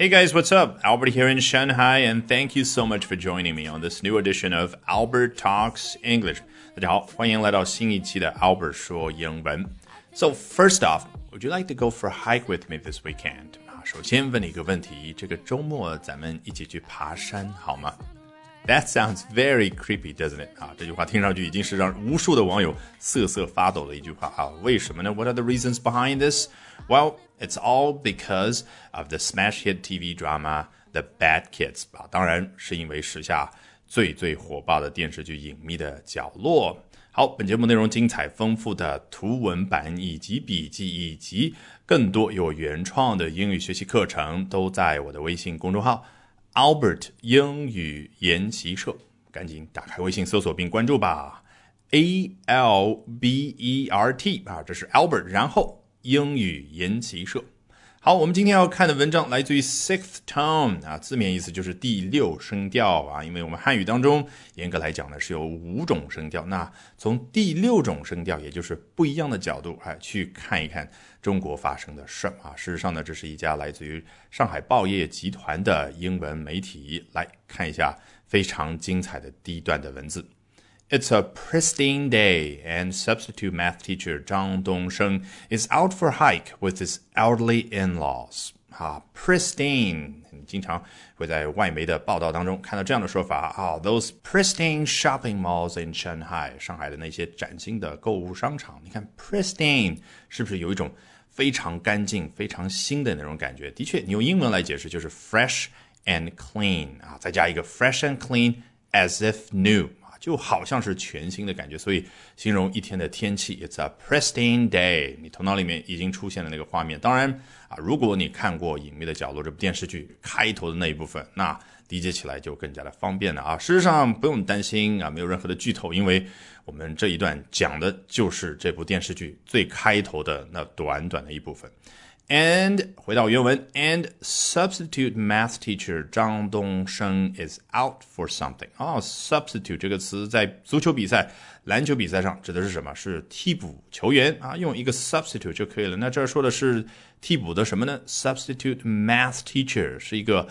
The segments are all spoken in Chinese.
Hey guys, what's up? Albert here in Shanghai, and thank you so much for joining me on this new edition of Albert Talks English. 大家好，欢迎来到新一期的 Albert 说英文。So first off, would you like to go for a hike with me this weekend? 啊，首先问你一个问题，这个周末咱们一起去爬山好吗 ？That sounds very creepy, doesn't it? 啊，这句话听上去已经是让无数的网友瑟瑟发抖的一句话啊。为什么呢？What are the reasons behind this? Well, it's all because of the smash hit TV drama The Bad Kids 啊，当然是因为时下最最火爆的电视剧《隐秘的角落》。好，本节目内容精彩丰富的图文版以及笔记，以及更多有原创的英语学习课程，都在我的微信公众号 Albert 英语研习社。赶紧打开微信搜索并关注吧，A L B E R T 啊，这是 Albert，然后。英语研习社。好，我们今天要看的文章来自于 Sixth Tone 啊，字面意思就是第六声调啊。因为我们汉语当中严格来讲呢是有五种声调，那从第六种声调，也就是不一样的角度哎去看一看中国发生的事儿啊。事实上呢，这是一家来自于上海报业集团的英文媒体，来看一下非常精彩的第一段的文字。It's a pristine day, and substitute math teacher Zhang Dongsheng is out for a hike with his elderly in-laws. 啊，pristine，你经常会在外媒的报道当中看到这样的说法啊，those pristine shopping malls in Shanghai，上海的那些崭新的购物商场，你看 pristine 是不是有一种非常干净、非常新的那种感觉？的确，你用英文来解释就是 fresh and clean 啊，再加一个 fresh and clean as if new。 就好像是全新的感觉，所以形容一天的天气，It's a pristine day。你头脑里面已经出现了那个画面。当然啊，如果你看过《隐秘的角落》这部电视剧开头的那一部分，那理解起来就更加的方便了啊。事实上不用担心啊，没有任何的剧透，因为我们这一段讲的就是这部电视剧最开头的那短短的一部分。And 回到原文，and substitute math teacher 张东升 is out for something。哦，substitute 这个词在足球比赛、篮球比赛上指的是什么？是替补球员啊，用一个 substitute 就可以了。那这说的是替补的什么呢？substitute math teacher 是一个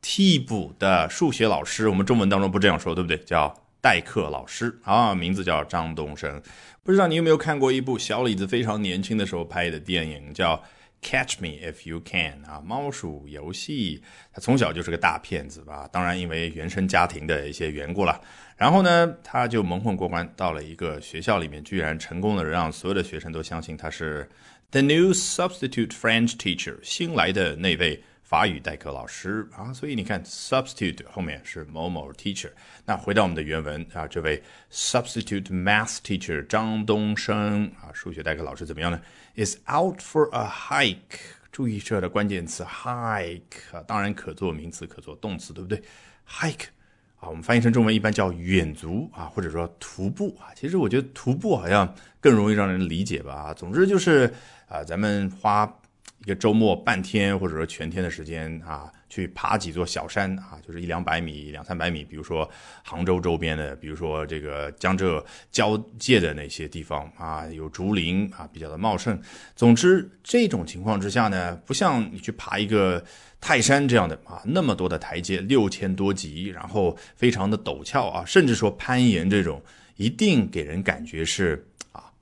替补的数学老师。我们中文当中不这样说，对不对？叫代课老师啊，名字叫张东升。不知道你有没有看过一部小李子非常年轻的时候拍的电影，叫。Catch Me If You Can 啊，猫鼠游戏，他从小就是个大骗子吧？当然，因为原生家庭的一些缘故了。然后呢，他就蒙混过关，到了一个学校里面，居然成功的让所有的学生都相信他是 The New Substitute French Teacher，新来的那位法语代课老师啊。所以你看，Substitute 后面是某某 Teacher。那回到我们的原文啊，这位 Substitute Math Teacher 张东升啊，数学代课老师怎么样呢？is out for a hike。注意这的关键词 hike 啊，当然可做名词，可做动词，对不对？hike 啊，我们翻译成中文一般叫远足啊，或者说徒步啊。其实我觉得徒步好像更容易让人理解吧。总之就是啊，咱们花。一个周末半天或者说全天的时间啊，去爬几座小山啊，就是一两百米、两三百米，比如说杭州周边的，比如说这个江浙交界的那些地方啊，有竹林啊，比较的茂盛。总之，这种情况之下呢，不像你去爬一个泰山这样的啊，那么多的台阶，六千多级，然后非常的陡峭啊，甚至说攀岩这种，一定给人感觉是。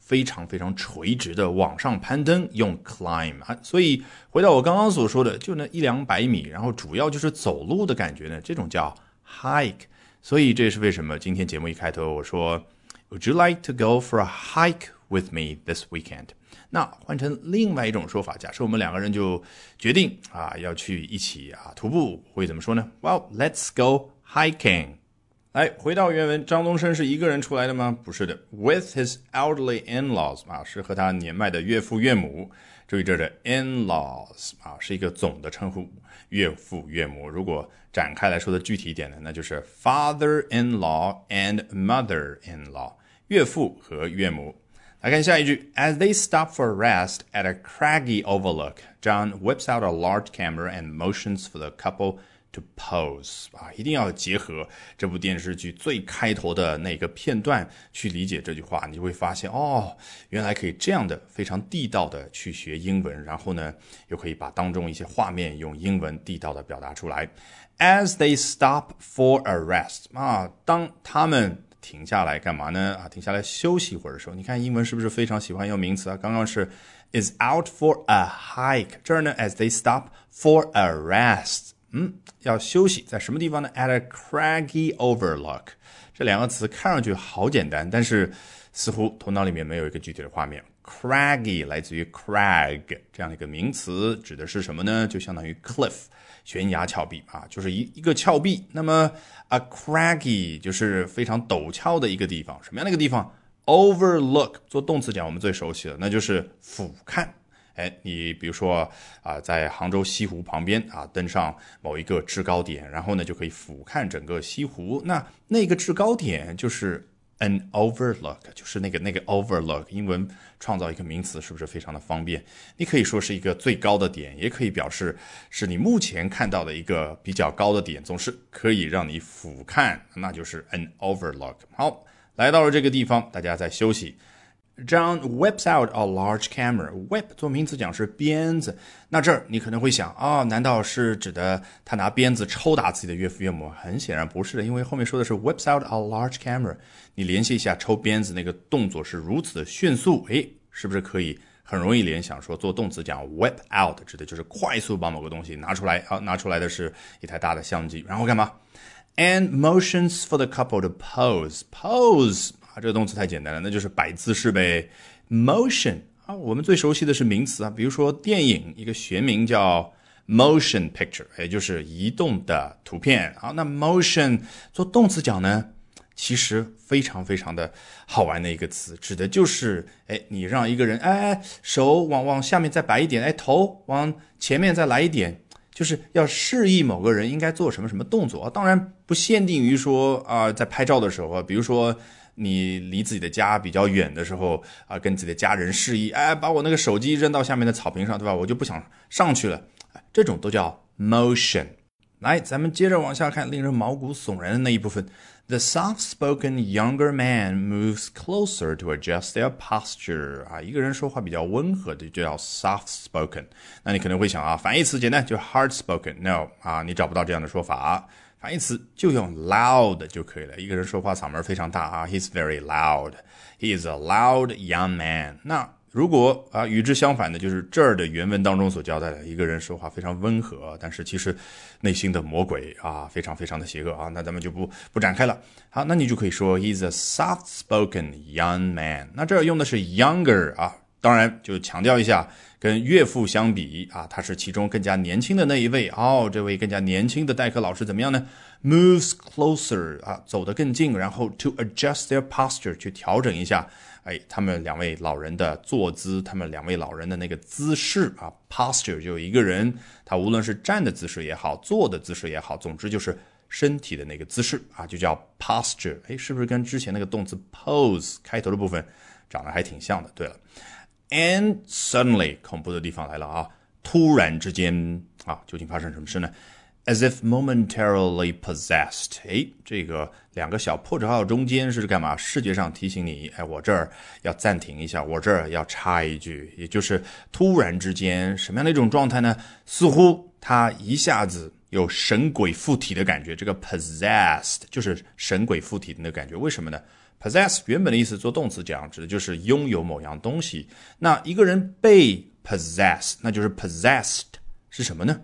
非常非常垂直的往上攀登，用 climb 啊，所以回到我刚刚所说的，就那一两百米，然后主要就是走路的感觉呢，这种叫 hike。所以这也是为什么今天节目一开头我说，Would you like to go for a hike with me this weekend？那换成另外一种说法，假设我们两个人就决定啊要去一起啊徒步，会怎么说呢？Well，let's go hiking。来，回到原文，张东升是一个人出来的吗？不是的，with his elderly in-laws 啊，是和他年迈的岳父岳母。注意这的 in-laws 啊，是一个总的称呼，岳父岳母。如果展开来说的具体一点呢，那就是 father-in-law and mother-in-law，岳父和岳母。来看下一句，As they stop for rest at a craggy overlook, John whips out a large camera and motions for the couple To pose 啊，一定要结合这部电视剧最开头的那个片段去理解这句话，你就会发现哦，原来可以这样的非常地道的去学英文，然后呢，又可以把当中一些画面用英文地道的表达出来。As they stop for a rest 啊，当他们停下来干嘛呢？啊，停下来休息一会儿的时候，你看英文是不是非常喜欢用名词啊？刚刚是 is out for a hike，这儿呢，as they stop for a rest，嗯，要休息在什么地方呢？At a craggy overlook，这两个词看上去好简单，但是似乎头脑里面没有一个具体的画面。Craggy 来自于 crag 这样的一个名词，指的是什么呢？就相当于 cliff 悬崖峭壁啊，就是一一个峭壁。那么 a craggy 就是非常陡峭的一个地方，什么样的一个地方？Overlook 做动词讲，我们最熟悉的那就是俯瞰。哎，你比如说啊，在杭州西湖旁边啊，登上某一个制高点，然后呢就可以俯瞰整个西湖。那那个制高点就是。An overlook 就是那个那个 overlook，英文创造一个名词是不是非常的方便？你可以说是一个最高的点，也可以表示是你目前看到的一个比较高的点，总是可以让你俯瞰，那就是 an overlook。好，来到了这个地方，大家在休息。John whips out a large camera. Whip 做名词讲是鞭子，那这儿你可能会想啊，难道是指的他拿鞭子抽打自己的岳父岳母？很显然不是的，因为后面说的是 whips out a large camera。你联系一下抽鞭子那个动作是如此的迅速，诶，是不是可以很容易联想说做动词讲 whip out 指的就是快速把某个东西拿出来啊？拿出来的是一台大的相机，然后干嘛？And motions for the couple to pose. Pose，啊这个动词太简单了，那就是摆姿势呗。Motion 啊，我们最熟悉的是名词啊，比如说电影一个学名叫 motion picture，也就是移动的图片。好，那 motion 做动词讲呢，其实非常非常的好玩的一个词，指的就是哎，你让一个人哎手往往下面再摆一点，哎头往前面再来一点，就是要示意某个人应该做什么什么动作。当然不限定于说啊，在拍照的时候啊，比如说。你离自己的家比较远的时候啊，跟自己的家人示意，哎，把我那个手机扔到下面的草坪上，对吧？我就不想上去了，这种都叫 motion。来，咱们接着往下看，令人毛骨悚然的那一部分。The soft-spoken younger man moves closer to adjust their posture。啊，一个人说话比较温和的就叫 soft-spoken。那你可能会想啊，反义词简单，就 hard-spoken。No，啊，你找不到这样的说法。反义词就用 loud 就可以了。一个人说话嗓门非常大啊，He's very loud. He is a loud young man. 那如果啊与之相反的，就是这儿的原文当中所交代的，一个人说话非常温和，但是其实内心的魔鬼啊，非常非常的邪恶啊。那咱们就不不展开了。好，那你就可以说 He's a soft-spoken young man. 那这儿用的是 younger 啊，当然就强调一下。跟岳父相比啊，他是其中更加年轻的那一位哦。这位更加年轻的代课老师怎么样呢？Moves closer 啊，走得更近，然后 to adjust their posture 去调整一下，哎，他们两位老人的坐姿，他们两位老人的那个姿势啊，posture 就一个人，他无论是站的姿势也好，坐的姿势也好，总之就是身体的那个姿势啊，就叫 posture。哎，是不是跟之前那个动词 pose 开头的部分长得还挺像的？对了。And suddenly，恐怖的地方来了啊！突然之间啊，究竟发生什么事呢？As if momentarily possessed，哎，这个两个小破折号中间是干嘛？视觉上提醒你，哎，我这儿要暂停一下，我这儿要插一句，也就是突然之间什么样的一种状态呢？似乎他一下子有神鬼附体的感觉。这个 possessed 就是神鬼附体的那个感觉，为什么呢？possess 原本的意思做动词讲，指的就是拥有某样东西。那一个人被 possess，那就是 possessed 是什么呢？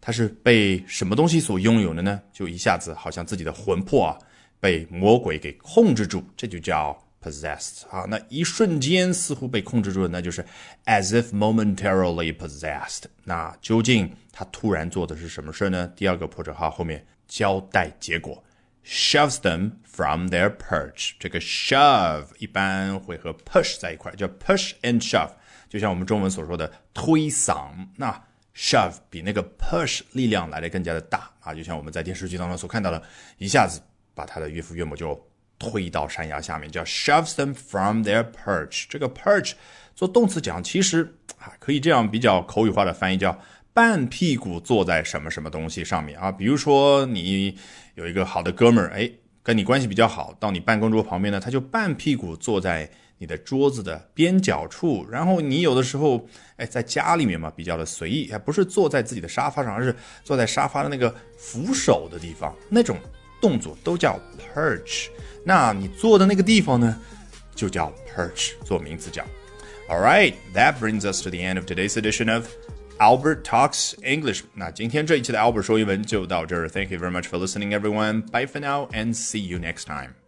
他是被什么东西所拥有的呢？就一下子好像自己的魂魄啊被魔鬼给控制住，这就叫 possessed 啊。那一瞬间似乎被控制住了，那就是 as if momentarily possessed。那究竟他突然做的是什么事呢？第二个破折号后面交代结果。Shoves them from their perch。这个 shove 一般会和 push 在一块，叫 push and shove，就像我们中文所说的推搡。那 shove 比那个 push 力量来的更加的大啊，就像我们在电视剧当中所看到的，一下子把他的岳父岳母就推到山崖下面，叫 shoves them from their perch。这个 perch 做动词讲，其实啊可以这样比较口语化的翻译叫半屁股坐在什么什么东西上面啊？比如说你有一个好的哥们儿，哎，跟你关系比较好，到你办公桌旁边呢，他就半屁股坐在你的桌子的边角处。然后你有的时候，哎，在家里面嘛，比较的随意，还不是坐在自己的沙发上，而是坐在沙发的那个扶手的地方，那种动作都叫 perch。那你坐的那个地方呢，就叫 perch，做名词讲。All right, that brings us to the end of today's edition of Albert Talks English. 那今天这一期的 Albert 说英文就到这儿。Thank you very much for listening, everyone. Bye for now and see you next time.